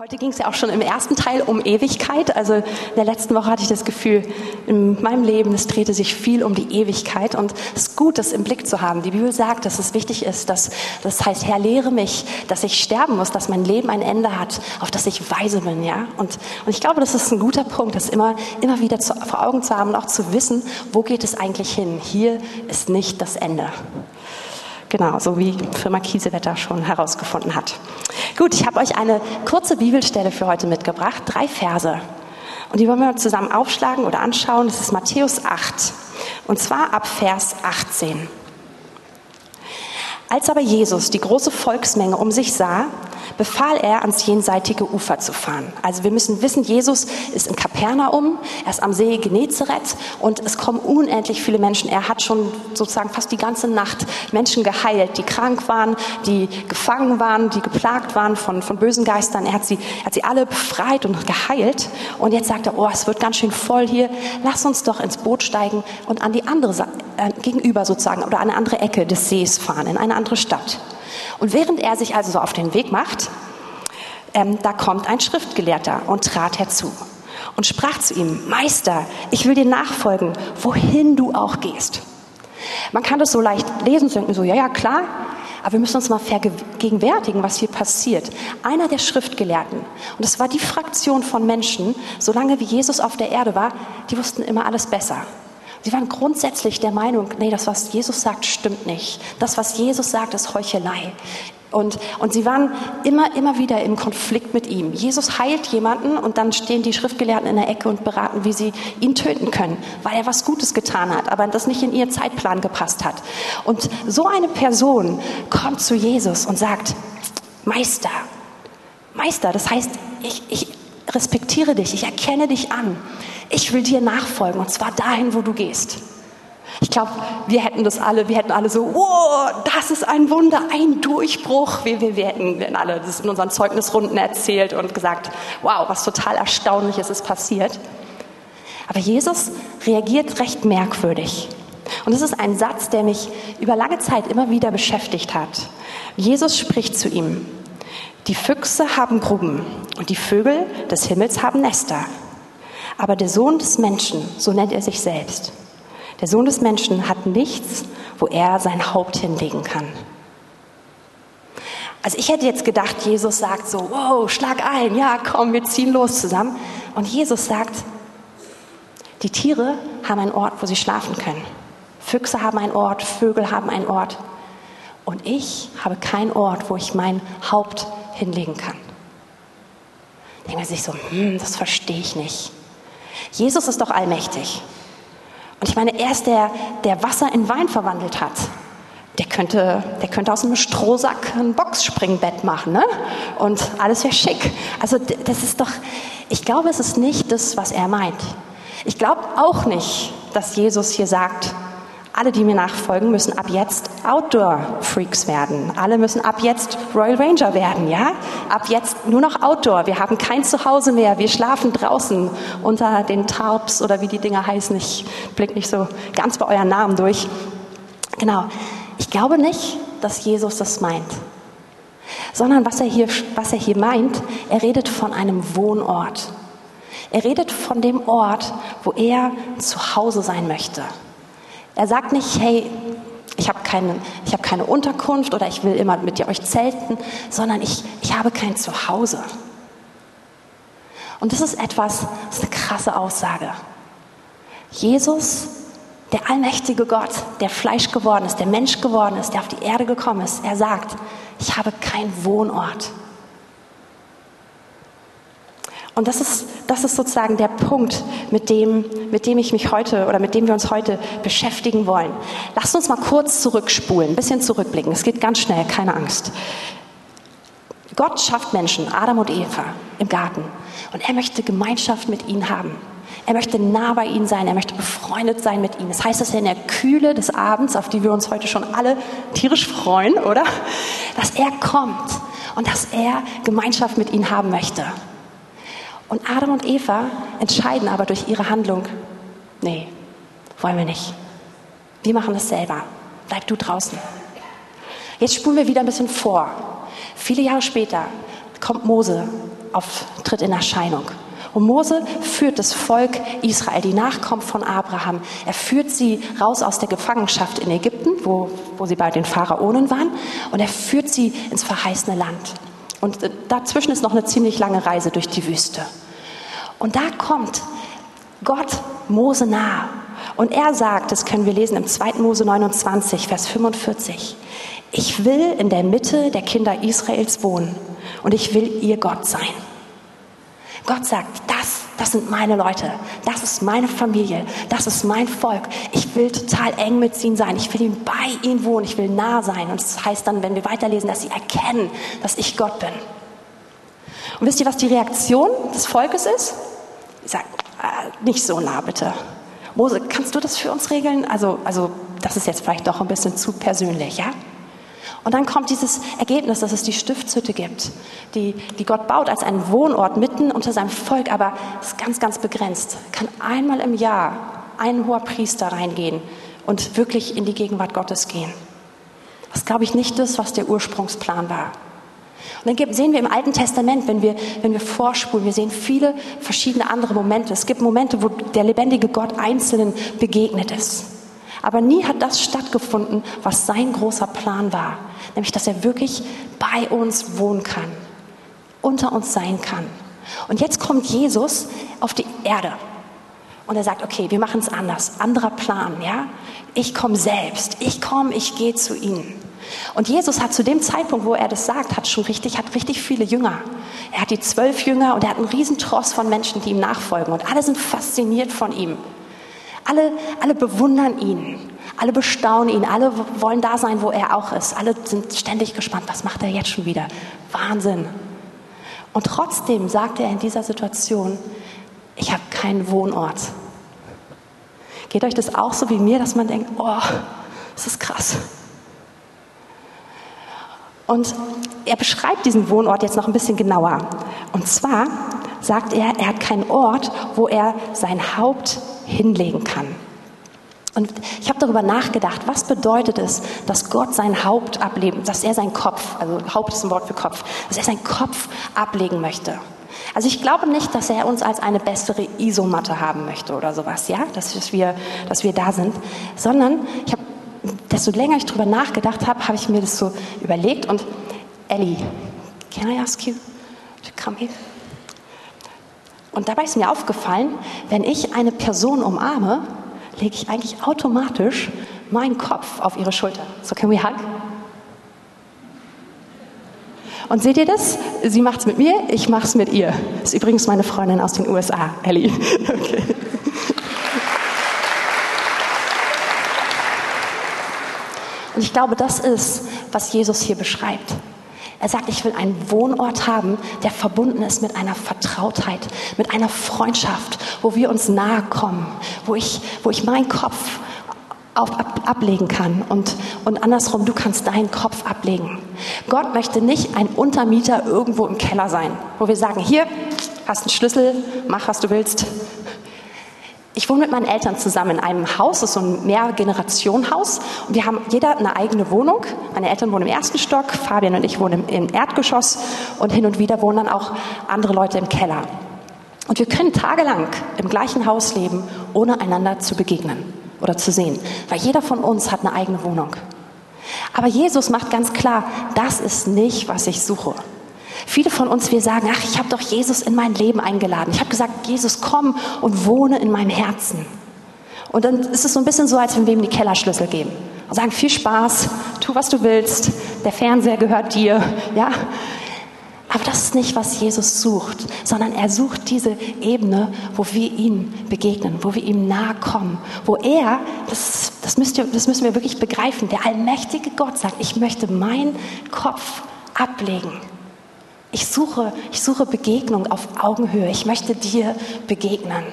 Heute ging es ja auch schon im ersten Teil um Ewigkeit. Also in der letzten Woche hatte ich das Gefühl, in meinem Leben, es drehte sich viel um die Ewigkeit. Und es ist gut, das im Blick zu haben. Die Bibel sagt, dass es wichtig ist, dass das heißt, Herr, lehre mich, dass ich sterben muss, dass mein Leben ein Ende hat, auf das ich weise bin. Ja? Und, und ich glaube, das ist ein guter Punkt, das immer, immer wieder zu, vor Augen zu haben und auch zu wissen, wo geht es eigentlich hin. Hier ist nicht das Ende. Genau, so wie Firma Kiesewetter schon herausgefunden hat. Gut, ich habe euch eine kurze Bibelstelle für heute mitgebracht, drei Verse. Und die wollen wir zusammen aufschlagen oder anschauen. Das ist Matthäus 8. Und zwar ab Vers 18. Als aber Jesus die große Volksmenge um sich sah, befahl er, ans jenseitige Ufer zu fahren. Also wir müssen wissen, Jesus ist in Kapernaum, er ist am See Genezareth und es kommen unendlich viele Menschen. Er hat schon sozusagen fast die ganze Nacht Menschen geheilt, die krank waren, die gefangen waren, die geplagt waren von, von bösen Geistern. Er hat, sie, hat sie alle befreit und geheilt. Und jetzt sagt er, oh, es wird ganz schön voll hier. Lass uns doch ins Boot steigen und an die andere äh, gegenüber sozusagen oder an eine andere Ecke des Sees fahren, in eine andere Stadt. Und während er sich also so auf den Weg macht, ähm, da kommt ein Schriftgelehrter und trat herzu und sprach zu ihm, Meister, ich will dir nachfolgen, wohin du auch gehst. Man kann das so leicht lesen und denken so, ja, ja, klar, aber wir müssen uns mal vergegenwärtigen, was hier passiert. Einer der Schriftgelehrten, und es war die Fraktion von Menschen, solange wie Jesus auf der Erde war, die wussten immer alles besser. Sie waren grundsätzlich der Meinung, nee, das, was Jesus sagt, stimmt nicht. Das, was Jesus sagt, ist Heuchelei. Und, und sie waren immer, immer wieder im Konflikt mit ihm. Jesus heilt jemanden und dann stehen die Schriftgelehrten in der Ecke und beraten, wie sie ihn töten können, weil er was Gutes getan hat, aber das nicht in ihren Zeitplan gepasst hat. Und so eine Person kommt zu Jesus und sagt, Meister, Meister, das heißt, ich, ich respektiere dich, ich erkenne dich an ich will dir nachfolgen und zwar dahin, wo du gehst. Ich glaube, wir hätten das alle, wir hätten alle so, wow, das ist ein Wunder, ein Durchbruch. Wir, wir, wir hätten wir alle das in unseren Zeugnisrunden erzählt und gesagt, wow, was total Erstaunliches ist passiert. Aber Jesus reagiert recht merkwürdig. Und es ist ein Satz, der mich über lange Zeit immer wieder beschäftigt hat. Jesus spricht zu ihm, die Füchse haben Gruben und die Vögel des Himmels haben Nester aber der Sohn des Menschen, so nennt er sich selbst, der Sohn des Menschen hat nichts, wo er sein Haupt hinlegen kann. Also ich hätte jetzt gedacht, Jesus sagt so, wow, schlag ein, ja, komm, wir ziehen los zusammen. Und Jesus sagt, die Tiere haben einen Ort, wo sie schlafen können. Füchse haben einen Ort, Vögel haben einen Ort. Und ich habe keinen Ort, wo ich mein Haupt hinlegen kann. Denkt man sich so, hm, das verstehe ich nicht. Jesus ist doch allmächtig. Und ich meine, er ist der, der Wasser in Wein verwandelt hat. Der könnte, der könnte aus einem Strohsack ein Boxspringbett machen, ne? Und alles wäre schick. Also das ist doch, ich glaube, es ist nicht das, was er meint. Ich glaube auch nicht, dass Jesus hier sagt, alle, die mir nachfolgen, müssen ab jetzt Outdoor-Freaks werden. Alle müssen ab jetzt Royal Ranger werden, ja? Ab jetzt nur noch Outdoor. Wir haben kein Zuhause mehr. Wir schlafen draußen unter den Tarps oder wie die Dinger heißen. Ich blick nicht so ganz bei euren Namen durch. Genau. Ich glaube nicht, dass Jesus das meint. Sondern was er hier, was er hier meint, er redet von einem Wohnort. Er redet von dem Ort, wo er zu Hause sein möchte. Er sagt nicht, hey, ich habe keine, hab keine Unterkunft oder ich will immer mit dir euch zelten, sondern ich, ich habe kein Zuhause. Und das ist etwas, das ist eine krasse Aussage. Jesus, der allmächtige Gott, der Fleisch geworden ist, der Mensch geworden ist, der auf die Erde gekommen ist, er sagt, ich habe keinen Wohnort. Und das ist, das ist sozusagen der Punkt, mit dem, mit dem ich mich heute oder mit dem wir uns heute beschäftigen wollen. Lasst uns mal kurz zurückspulen, ein bisschen zurückblicken. Es geht ganz schnell, keine Angst. Gott schafft Menschen, Adam und Eva, im Garten. Und er möchte Gemeinschaft mit ihnen haben. Er möchte nah bei ihnen sein, er möchte befreundet sein mit ihnen. Das heißt, dass er in der Kühle des Abends, auf die wir uns heute schon alle tierisch freuen, oder? Dass er kommt und dass er Gemeinschaft mit ihnen haben möchte. Und Adam und Eva entscheiden aber durch ihre Handlung, nee, wollen wir nicht. Wir machen das selber. Bleib du draußen. Jetzt spulen wir wieder ein bisschen vor. Viele Jahre später kommt Mose auf, tritt in Erscheinung. Und Mose führt das Volk Israel, die Nachkommen von Abraham, er führt sie raus aus der Gefangenschaft in Ägypten, wo, wo sie bei den Pharaonen waren, und er führt sie ins verheißene Land. Und dazwischen ist noch eine ziemlich lange Reise durch die Wüste. Und da kommt Gott Mose nahe. Und er sagt, das können wir lesen im 2. Mose 29, Vers 45, ich will in der Mitte der Kinder Israels wohnen und ich will ihr Gott sein. Gott sagt, das, das sind meine Leute, das ist meine Familie, das ist mein Volk. Ich will total eng mit ihnen sein, ich will ihnen bei ihnen wohnen, ich will nah sein. Und das heißt dann, wenn wir weiterlesen, dass sie erkennen, dass ich Gott bin. Und wisst ihr, was die Reaktion des Volkes ist? Sie sagen, äh, nicht so nah bitte. Mose, kannst du das für uns regeln? Also, also das ist jetzt vielleicht doch ein bisschen zu persönlich, ja? Und dann kommt dieses Ergebnis, dass es die Stiftshütte gibt, die, die Gott baut als einen Wohnort mitten unter seinem Volk, aber ist ganz, ganz begrenzt. Kann einmal im Jahr ein hoher Priester reingehen und wirklich in die Gegenwart Gottes gehen. Das glaube ich, nicht das, was der Ursprungsplan war. Und dann sehen wir im Alten Testament, wenn wir, wenn wir vorspulen, wir sehen viele verschiedene andere Momente. Es gibt Momente, wo der lebendige Gott Einzelnen begegnet ist. Aber nie hat das stattgefunden, was sein großer Plan war. Nämlich, dass er wirklich bei uns wohnen kann, unter uns sein kann. Und jetzt kommt Jesus auf die Erde. Und er sagt, okay, wir machen es anders. Anderer Plan, ja? Ich komme selbst. Ich komme, ich gehe zu ihnen. Und Jesus hat zu dem Zeitpunkt, wo er das sagt, hat schon richtig, hat richtig viele Jünger. Er hat die zwölf Jünger und er hat einen Riesentross von Menschen, die ihm nachfolgen. Und alle sind fasziniert von ihm. Alle, alle bewundern ihn, alle bestaunen ihn, alle wollen da sein, wo er auch ist. Alle sind ständig gespannt, was macht er jetzt schon wieder? Wahnsinn. Und trotzdem sagt er in dieser Situation, ich habe keinen Wohnort. Geht euch das auch so wie mir, dass man denkt, oh, das ist krass. Und er beschreibt diesen Wohnort jetzt noch ein bisschen genauer. Und zwar sagt er, er hat keinen Ort, wo er sein Haupt hinlegen kann. Und ich habe darüber nachgedacht, was bedeutet es, dass Gott sein Haupt ablegen, dass er seinen Kopf, also Haupt ist ein Wort für Kopf, dass er seinen Kopf ablegen möchte. Also ich glaube nicht, dass er uns als eine bessere Isomatte haben möchte oder sowas, ja, dass wir, dass wir da sind, sondern ich habe, desto länger ich darüber nachgedacht habe, habe ich mir das so überlegt und Ellie, can I ask you to come here? Und dabei ist mir aufgefallen, wenn ich eine Person umarme, lege ich eigentlich automatisch meinen Kopf auf ihre Schulter. So, can we hug? Und seht ihr das? Sie macht es mit mir, ich mache es mit ihr. Ist übrigens meine Freundin aus den USA, Ellie. Okay. Und ich glaube, das ist, was Jesus hier beschreibt. Er sagt, ich will einen Wohnort haben, der verbunden ist mit einer Vertrautheit, mit einer Freundschaft, wo wir uns nahe kommen, wo ich, wo ich meinen Kopf auf, ab, ablegen kann und, und andersrum, du kannst deinen Kopf ablegen. Gott möchte nicht ein Untermieter irgendwo im Keller sein, wo wir sagen, hier, hast einen Schlüssel, mach, was du willst, ich wohne mit meinen Eltern zusammen in einem Haus, das ist so ein Mehrgenerationenhaus. Und wir haben jeder eine eigene Wohnung. Meine Eltern wohnen im ersten Stock, Fabian und ich wohnen im, Erdgeschoss und hin und wieder wohnen dann auch andere Leute im Keller. Und wir können tagelang im gleichen Haus leben, ohne einander zu begegnen oder zu sehen, weil jeder von uns hat eine eigene Wohnung. Aber Jesus macht ganz klar, das ist nicht, was ich suche. Viele von uns, wir sagen, ach, ich habe doch Jesus in mein Leben eingeladen. Ich habe gesagt, Jesus, komm und wohne in meinem Herzen. Und dann ist es so ein bisschen so, als wenn wir ihm die Kellerschlüssel geben. Und sagen, viel Spaß, tu, was du willst, der Fernseher gehört dir, ja. Aber das ist nicht, was Jesus sucht, sondern er sucht diese Ebene, wo wir ihm begegnen, wo wir ihm nahe kommen, wo er, das, das, müsst ihr, das müssen wir wirklich begreifen, der allmächtige Gott sagt, ich möchte meinen Kopf ablegen ich suche, ich suche Begegnung auf Augenhöhe. Ich möchte dir begegnen.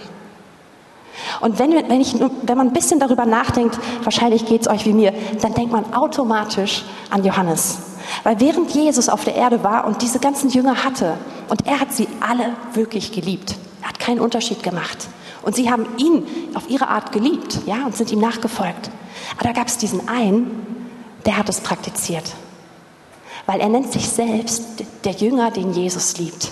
Und wenn, wenn, ich, wenn man ein bisschen darüber nachdenkt, wahrscheinlich geht es euch wie mir, dann denkt man automatisch an Johannes. Weil während Jesus auf der Erde war und diese ganzen Jünger hatte, und er hat sie alle wirklich geliebt, er hat keinen Unterschied gemacht. Und sie haben ihn auf ihre Art geliebt, ja, und sind ihm nachgefolgt. Aber da gab es diesen einen, der hat es praktiziert weil er nennt sich selbst der Jünger, den Jesus liebt.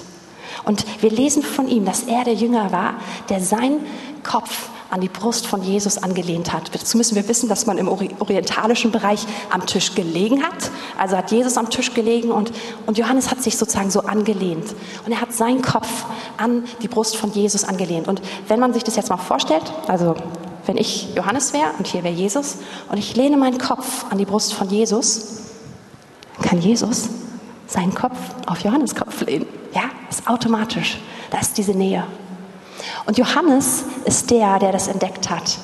Und wir lesen von ihm, dass er der Jünger war, der seinen Kopf an die Brust von Jesus angelehnt hat. Dazu müssen wir wissen, dass man im orientalischen Bereich am Tisch gelegen hat. Also hat Jesus am Tisch gelegen und, und Johannes hat sich sozusagen so angelehnt. Und er hat seinen Kopf an die Brust von Jesus angelehnt. Und wenn man sich das jetzt mal vorstellt, also wenn ich Johannes wäre und hier wäre Jesus und ich lehne meinen Kopf an die Brust von Jesus, kann Jesus seinen Kopf auf Johannes Kopf lehnen. Ja, ist automatisch. Da ist diese Nähe. Und Johannes ist der, der das entdeckt hat.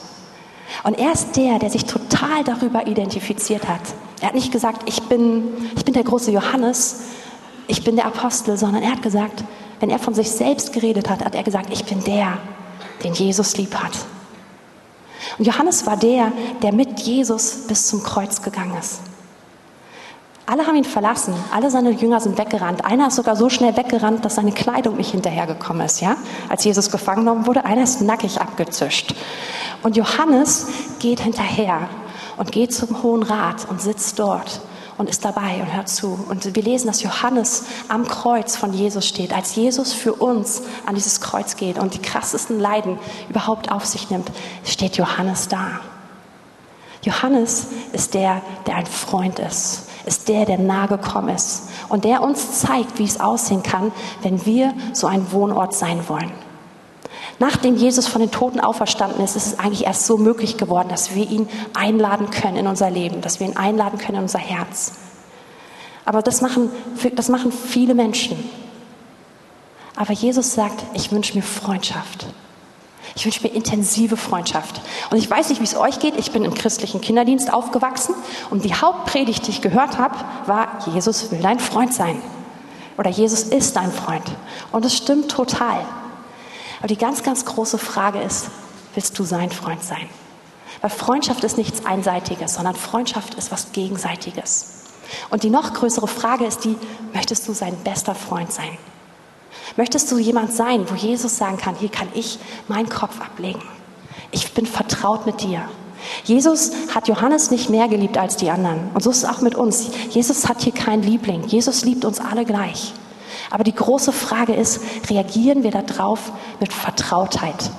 Und er ist der, der sich total darüber identifiziert hat. Er hat nicht gesagt, ich bin, ich bin der große Johannes, ich bin der Apostel, sondern er hat gesagt, wenn er von sich selbst geredet hat, hat er gesagt, ich bin der, den Jesus lieb hat. Und Johannes war der, der mit Jesus bis zum Kreuz gegangen ist. Alle haben ihn verlassen, alle seine Jünger sind weggerannt. Einer ist sogar so schnell weggerannt, dass seine Kleidung nicht hinterhergekommen ist. Ja? Als Jesus gefangen genommen wurde, einer ist nackig abgezischt. Und Johannes geht hinterher und geht zum Hohen Rat und sitzt dort und ist dabei und hört zu. Und wir lesen, dass Johannes am Kreuz von Jesus steht, als Jesus für uns an dieses Kreuz geht und die krassesten Leiden überhaupt auf sich nimmt, steht Johannes da. Johannes ist der, der ein Freund ist, ist der, der nahe gekommen ist und der uns zeigt, wie es aussehen kann, wenn wir so ein Wohnort sein wollen. Nachdem Jesus von den Toten auferstanden ist, ist es eigentlich erst so möglich geworden, dass wir ihn einladen können in unser Leben, dass wir ihn einladen können in unser Herz. Aber das machen, das machen viele Menschen. Aber Jesus sagt, ich wünsche mir Freundschaft. Ich wünsche mir intensive Freundschaft. Und ich weiß nicht, wie es euch geht. Ich bin im christlichen Kinderdienst aufgewachsen und die Hauptpredigt, die ich gehört habe, war, Jesus will dein Freund sein. Oder Jesus ist dein Freund. Und es stimmt total. Aber die ganz, ganz große Frage ist, willst du sein Freund sein? Weil Freundschaft ist nichts Einseitiges, sondern Freundschaft ist was Gegenseitiges. Und die noch größere Frage ist die, möchtest du sein bester Freund sein? Möchtest du jemand sein, wo Jesus sagen kann, hier kann ich meinen Kopf ablegen. Ich bin vertraut mit dir. Jesus hat Johannes nicht mehr geliebt als die anderen. Und so ist es auch mit uns. Jesus hat hier keinen Liebling. Jesus liebt uns alle gleich. Aber die große Frage ist, reagieren wir darauf mit Vertrautheit?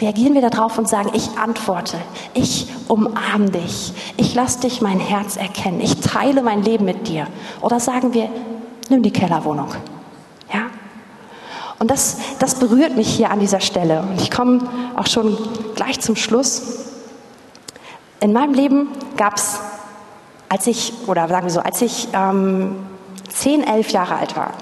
Reagieren wir darauf und sagen, ich antworte, ich umarme dich, ich lasse dich mein Herz erkennen, ich teile mein Leben mit dir? Oder sagen wir, nimm die Kellerwohnung? Und das, das berührt mich hier an dieser Stelle. Und ich komme auch schon gleich zum Schluss. In meinem Leben gab es, als ich, oder sagen wir so, als ich ähm, 10, 11 Jahre alt war,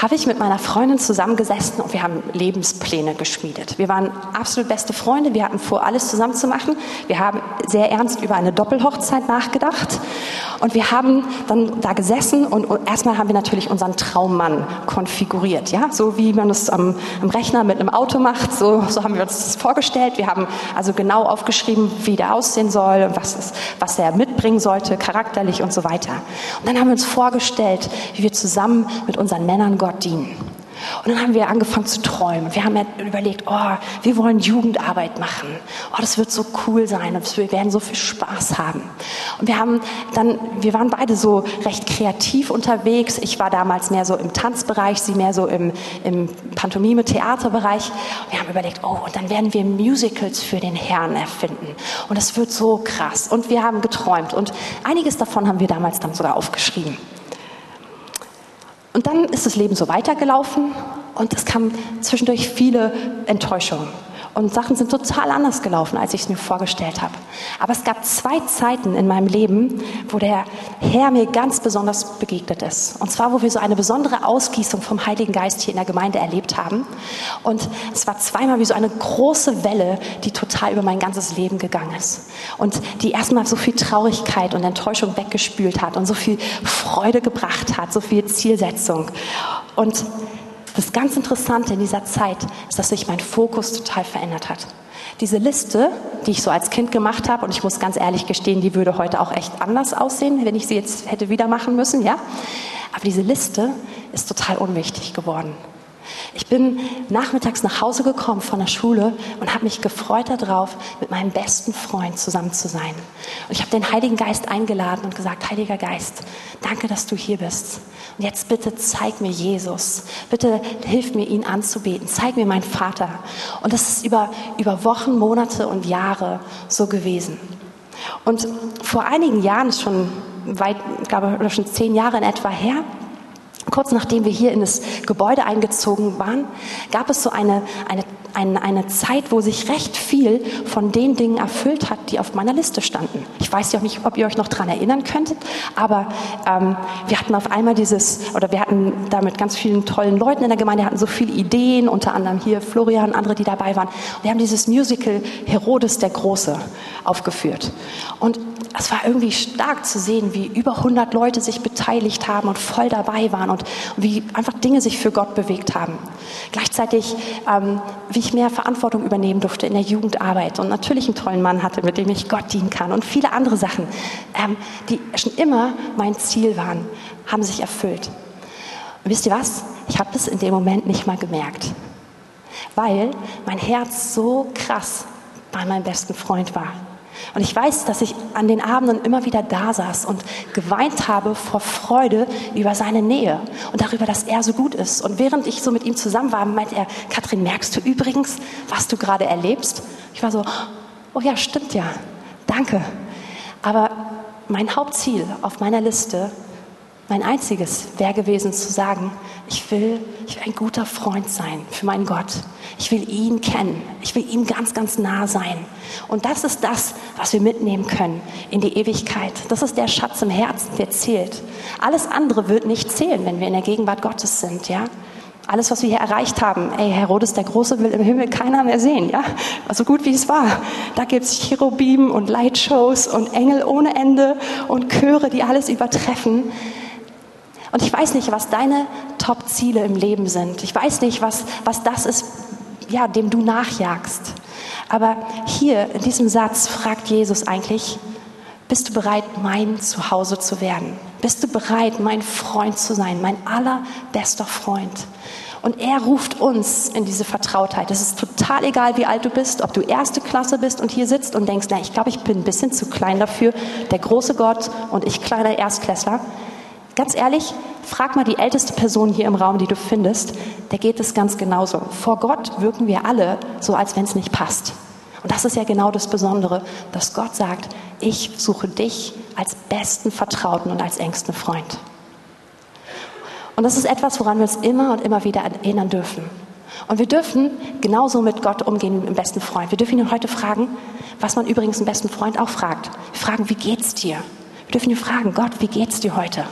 habe ich mit meiner Freundin zusammengesessen und wir haben Lebenspläne geschmiedet. Wir waren absolut beste Freunde, wir hatten vor, alles zusammen zu machen. Wir haben sehr ernst über eine Doppelhochzeit nachgedacht und wir haben dann da gesessen und erstmal haben wir natürlich unseren Traummann konfiguriert, ja, so wie man es am, am Rechner mit einem Auto macht, so, so haben wir uns das vorgestellt. Wir haben also genau aufgeschrieben, wie der aussehen soll und was, ist, was er mitbringen sollte, charakterlich und so weiter. Und dann haben wir uns vorgestellt, wie wir zusammen mit unseren Männern Gott dienen. Und dann haben wir angefangen zu träumen. Wir haben überlegt, oh, wir wollen Jugendarbeit machen. Oh, das wird so cool sein und wir werden so viel Spaß haben. Und wir haben dann, wir waren beide so recht kreativ unterwegs. Ich war damals mehr so im Tanzbereich, sie mehr so im, im Pantomime-Theaterbereich. Wir haben überlegt, oh, und dann werden wir Musicals für den Herrn erfinden. Und es wird so krass. Und wir haben geträumt. Und einiges davon haben wir damals dann sogar aufgeschrieben. Und dann ist das Leben so weitergelaufen und es kamen zwischendurch viele Enttäuschungen. Und Sachen sind total anders gelaufen, als ich es mir vorgestellt habe. Aber es gab zwei Zeiten in meinem Leben, wo der Herr mir ganz besonders begegnet ist. Und zwar, wo wir so eine besondere Ausgießung vom Heiligen Geist hier in der Gemeinde erlebt haben. Und es war zweimal wie so eine große Welle, die total über mein ganzes Leben gegangen ist. Und die erstmal so viel Traurigkeit und Enttäuschung weggespült hat und so viel Freude gebracht hat, so viel Zielsetzung. Und das ganz Interessante in dieser Zeit ist, dass sich mein Fokus total verändert hat. Diese Liste, die ich so als Kind gemacht habe, und ich muss ganz ehrlich gestehen, die würde heute auch echt anders aussehen, wenn ich sie jetzt hätte wieder machen müssen, ja. Aber diese Liste ist total unwichtig geworden. Ich bin nachmittags nach Hause gekommen von der Schule und habe mich gefreut darauf, mit meinem besten Freund zusammen zu sein. Und ich habe den Heiligen Geist eingeladen und gesagt, Heiliger Geist, danke, dass du hier bist. Und jetzt bitte zeig mir Jesus. Bitte hilf mir, ihn anzubeten. Zeig mir meinen Vater. Und das ist über, über Wochen, Monate und Jahre so gewesen. Und vor einigen Jahren, schon weit, ich glaube, schon zehn Jahre in etwa her, Kurz nachdem wir hier in das Gebäude eingezogen waren, gab es so eine, eine, eine, eine Zeit, wo sich recht viel von den Dingen erfüllt hat, die auf meiner Liste standen. Ich weiß ja auch nicht, ob ihr euch noch daran erinnern könntet, aber ähm, wir hatten auf einmal dieses, oder wir hatten da mit ganz vielen tollen Leuten in der Gemeinde, hatten so viele Ideen, unter anderem hier Florian, andere, die dabei waren. Wir haben dieses Musical Herodes der Große aufgeführt. Und es war irgendwie stark zu sehen, wie über 100 Leute sich beteiligt haben und voll dabei waren und wie einfach Dinge sich für Gott bewegt haben. Gleichzeitig, ähm, wie ich mehr Verantwortung übernehmen durfte in der Jugendarbeit und natürlich einen tollen Mann hatte, mit dem ich Gott dienen kann und viele andere Sachen, ähm, die schon immer mein Ziel waren, haben sich erfüllt. Und wisst ihr was? Ich habe das in dem Moment nicht mal gemerkt, weil mein Herz so krass bei meinem besten Freund war. Und ich weiß, dass ich an den Abenden immer wieder da saß und geweint habe vor Freude über seine Nähe und darüber, dass er so gut ist. Und während ich so mit ihm zusammen war, meinte er, Katrin, merkst du übrigens, was du gerade erlebst? Ich war so, oh ja, stimmt ja, danke. Aber mein Hauptziel auf meiner Liste mein einziges wäre gewesen zu sagen, ich will, ich will ein guter Freund sein für meinen Gott. Ich will ihn kennen. Ich will ihm ganz, ganz nah sein. Und das ist das, was wir mitnehmen können in die Ewigkeit. Das ist der Schatz im Herzen, der zählt. Alles andere wird nicht zählen, wenn wir in der Gegenwart Gottes sind, ja? Alles, was wir hier erreicht haben, ey, Herodes der Große will im Himmel keiner mehr sehen, ja? So gut wie es war. Da gibt es Cherubim und Lightshows und Engel ohne Ende und Chöre, die alles übertreffen. Und ich weiß nicht, was deine Top-Ziele im Leben sind. Ich weiß nicht, was, was das ist, ja, dem du nachjagst. Aber hier in diesem Satz fragt Jesus eigentlich, bist du bereit, mein Zuhause zu werden? Bist du bereit, mein Freund zu sein, mein allerbester Freund? Und er ruft uns in diese Vertrautheit. Es ist total egal, wie alt du bist, ob du erste Klasse bist und hier sitzt und denkst, na, ich glaube, ich bin ein bisschen zu klein dafür, der große Gott und ich kleiner Erstklässler. Ganz ehrlich, frag mal die älteste Person hier im Raum, die du findest, der geht es ganz genauso. Vor Gott wirken wir alle so, als wenn es nicht passt. Und das ist ja genau das Besondere, dass Gott sagt, ich suche dich als besten Vertrauten und als engsten Freund. Und das ist etwas, woran wir uns immer und immer wieder erinnern dürfen. Und wir dürfen genauso mit Gott umgehen wie mit dem besten Freund. Wir dürfen ihn heute fragen, was man übrigens einen besten Freund auch fragt. Wir fragen, wie geht's dir? Wir dürfen ihn fragen, Gott, wie geht's dir heute?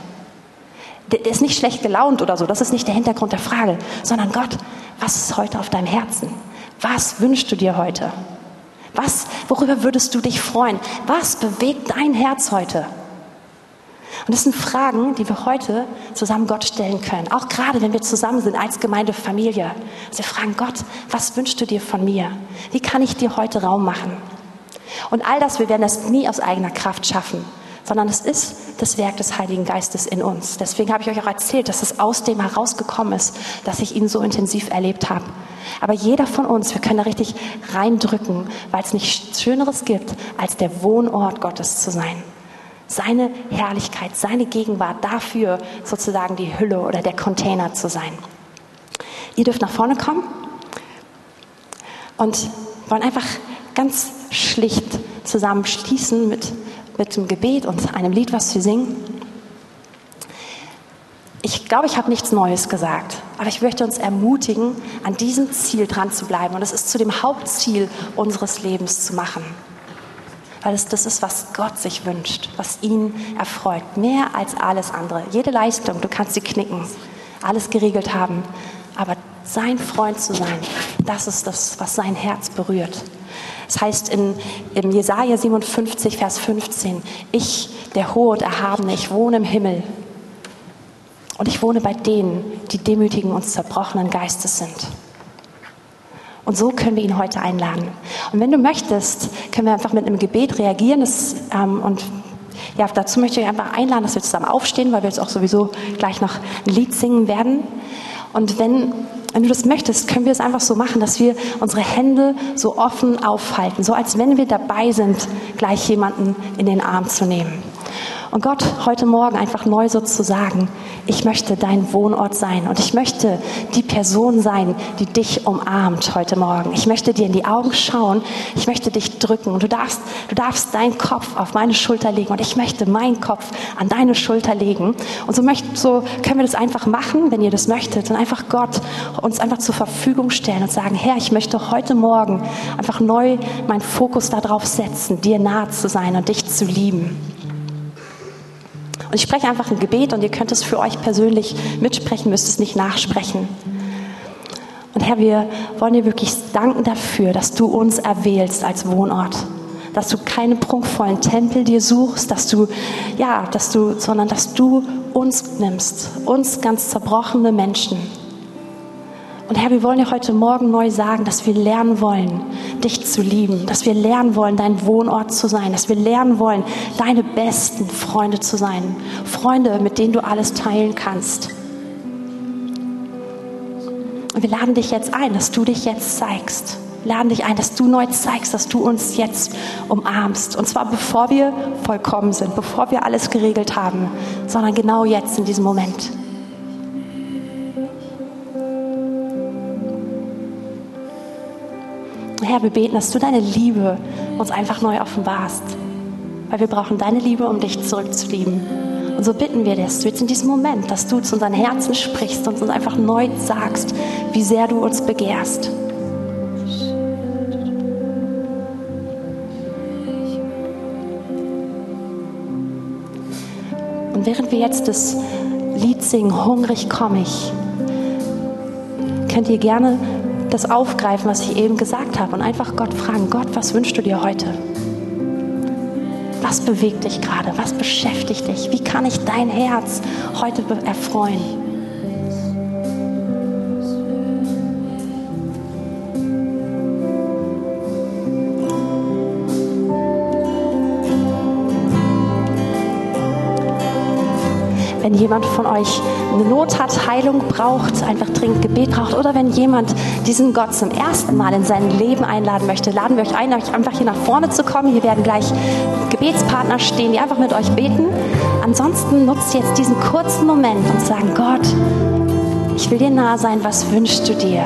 Der ist nicht schlecht gelaunt oder so, das ist nicht der Hintergrund der Frage, sondern Gott, was ist heute auf deinem Herzen? Was wünschst du dir heute? Was, worüber würdest du dich freuen? Was bewegt dein Herz heute? Und das sind Fragen, die wir heute zusammen Gott stellen können. Auch gerade, wenn wir zusammen sind als Gemeindefamilie. Also wir fragen Gott, was wünschst du dir von mir? Wie kann ich dir heute Raum machen? Und all das, wir werden das nie aus eigener Kraft schaffen sondern es ist das Werk des Heiligen Geistes in uns. Deswegen habe ich euch auch erzählt, dass es aus dem herausgekommen ist, dass ich ihn so intensiv erlebt habe. Aber jeder von uns, wir können da richtig reindrücken, weil es nichts Schöneres gibt, als der Wohnort Gottes zu sein. Seine Herrlichkeit, seine Gegenwart, dafür sozusagen die Hülle oder der Container zu sein. Ihr dürft nach vorne kommen und wollen einfach ganz schlicht zusammen schließen mit mit dem Gebet und einem Lied, was wir singen. Ich glaube, ich habe nichts Neues gesagt, aber ich möchte uns ermutigen, an diesem Ziel dran zu bleiben und es ist zu dem Hauptziel unseres Lebens zu machen. Weil es das ist, was Gott sich wünscht, was ihn erfreut, mehr als alles andere. Jede Leistung, du kannst sie knicken, alles geregelt haben, aber sein Freund zu sein, das ist das, was sein Herz berührt. Das heißt in, in Jesaja 57, Vers 15, ich, der Hohe und Erhabene, ich wohne im Himmel. Und ich wohne bei denen, die demütigen und zerbrochenen Geistes sind. Und so können wir ihn heute einladen. Und wenn du möchtest, können wir einfach mit einem Gebet reagieren. Das, ähm, und ja, dazu möchte ich einfach einladen, dass wir zusammen aufstehen, weil wir jetzt auch sowieso gleich noch ein Lied singen werden. Und wenn Wenn du das möchtest, können wir es einfach so machen, dass wir unsere Hände so offen aufhalten, so als wenn wir dabei sind, gleich jemanden in den Arm zu nehmen. Und Gott heute Morgen einfach neu so zu sagen, ich möchte dein Wohnort sein und ich möchte die Person sein, die dich umarmt heute Morgen. Ich möchte dir in die Augen schauen, ich möchte dich drücken und du darfst, du darfst deinen Kopf auf meine Schulter legen und ich möchte meinen Kopf an deine Schulter legen. Und so, möcht, so können wir das einfach machen, wenn ihr das möchtet und einfach Gott uns einfach zur Verfügung stellen und sagen, Herr, ich möchte heute Morgen einfach neu meinen Fokus darauf setzen, dir nahe zu sein und dich zu lieben. Und ich spreche einfach ein Gebet und ihr könnt es für euch persönlich mitsprechen, müsst es nicht nachsprechen. Und Herr, wir wollen dir wirklich danken dafür, dass du uns erwählst als Wohnort. Dass du keinen prunkvollen Tempel dir suchst, dass du, ja, dass du, sondern dass du uns nimmst, uns ganz zerbrochene Menschen und Herr, wir wollen dir heute Morgen neu sagen, dass wir lernen wollen, dich zu lieben, dass wir lernen wollen, dein Wohnort zu sein, dass wir lernen wollen, deine besten Freunde zu sein. Freunde, mit denen du alles teilen kannst. Und wir laden dich jetzt ein, dass du dich jetzt zeigst. Wir laden dich ein, dass du neu zeigst, dass du uns jetzt umarmst. Und zwar bevor wir vollkommen sind, bevor wir alles geregelt haben, sondern genau jetzt in diesem Moment. Herr, wir beten, dass du deine Liebe uns einfach neu offenbarst. Weil wir brauchen deine Liebe, um dich zurückzulieben. Und so bitten wir, dass du jetzt in diesem Moment, dass du zu unseren Herzen sprichst und uns einfach neu sagst, wie sehr du uns begehrst. Und während wir jetzt das Lied singen, hungrig komme ich, könnt ihr gerne das aufgreifen, was ich eben gesagt habe und einfach Gott fragen, Gott, was wünschst du dir heute? Was bewegt dich gerade? Was beschäftigt dich? Wie kann ich dein Herz heute erfreuen? Wenn jemand von euch eine Not hat, Heilung braucht, einfach dringend Gebet braucht oder wenn jemand diesen Gott zum ersten Mal in sein Leben einladen möchte, laden wir euch ein, euch einfach hier nach vorne zu kommen. Hier werden gleich Gebetspartner stehen, die einfach mit euch beten. Ansonsten nutzt jetzt diesen kurzen Moment und sagen, Gott, ich will dir nah sein, was wünschst du dir?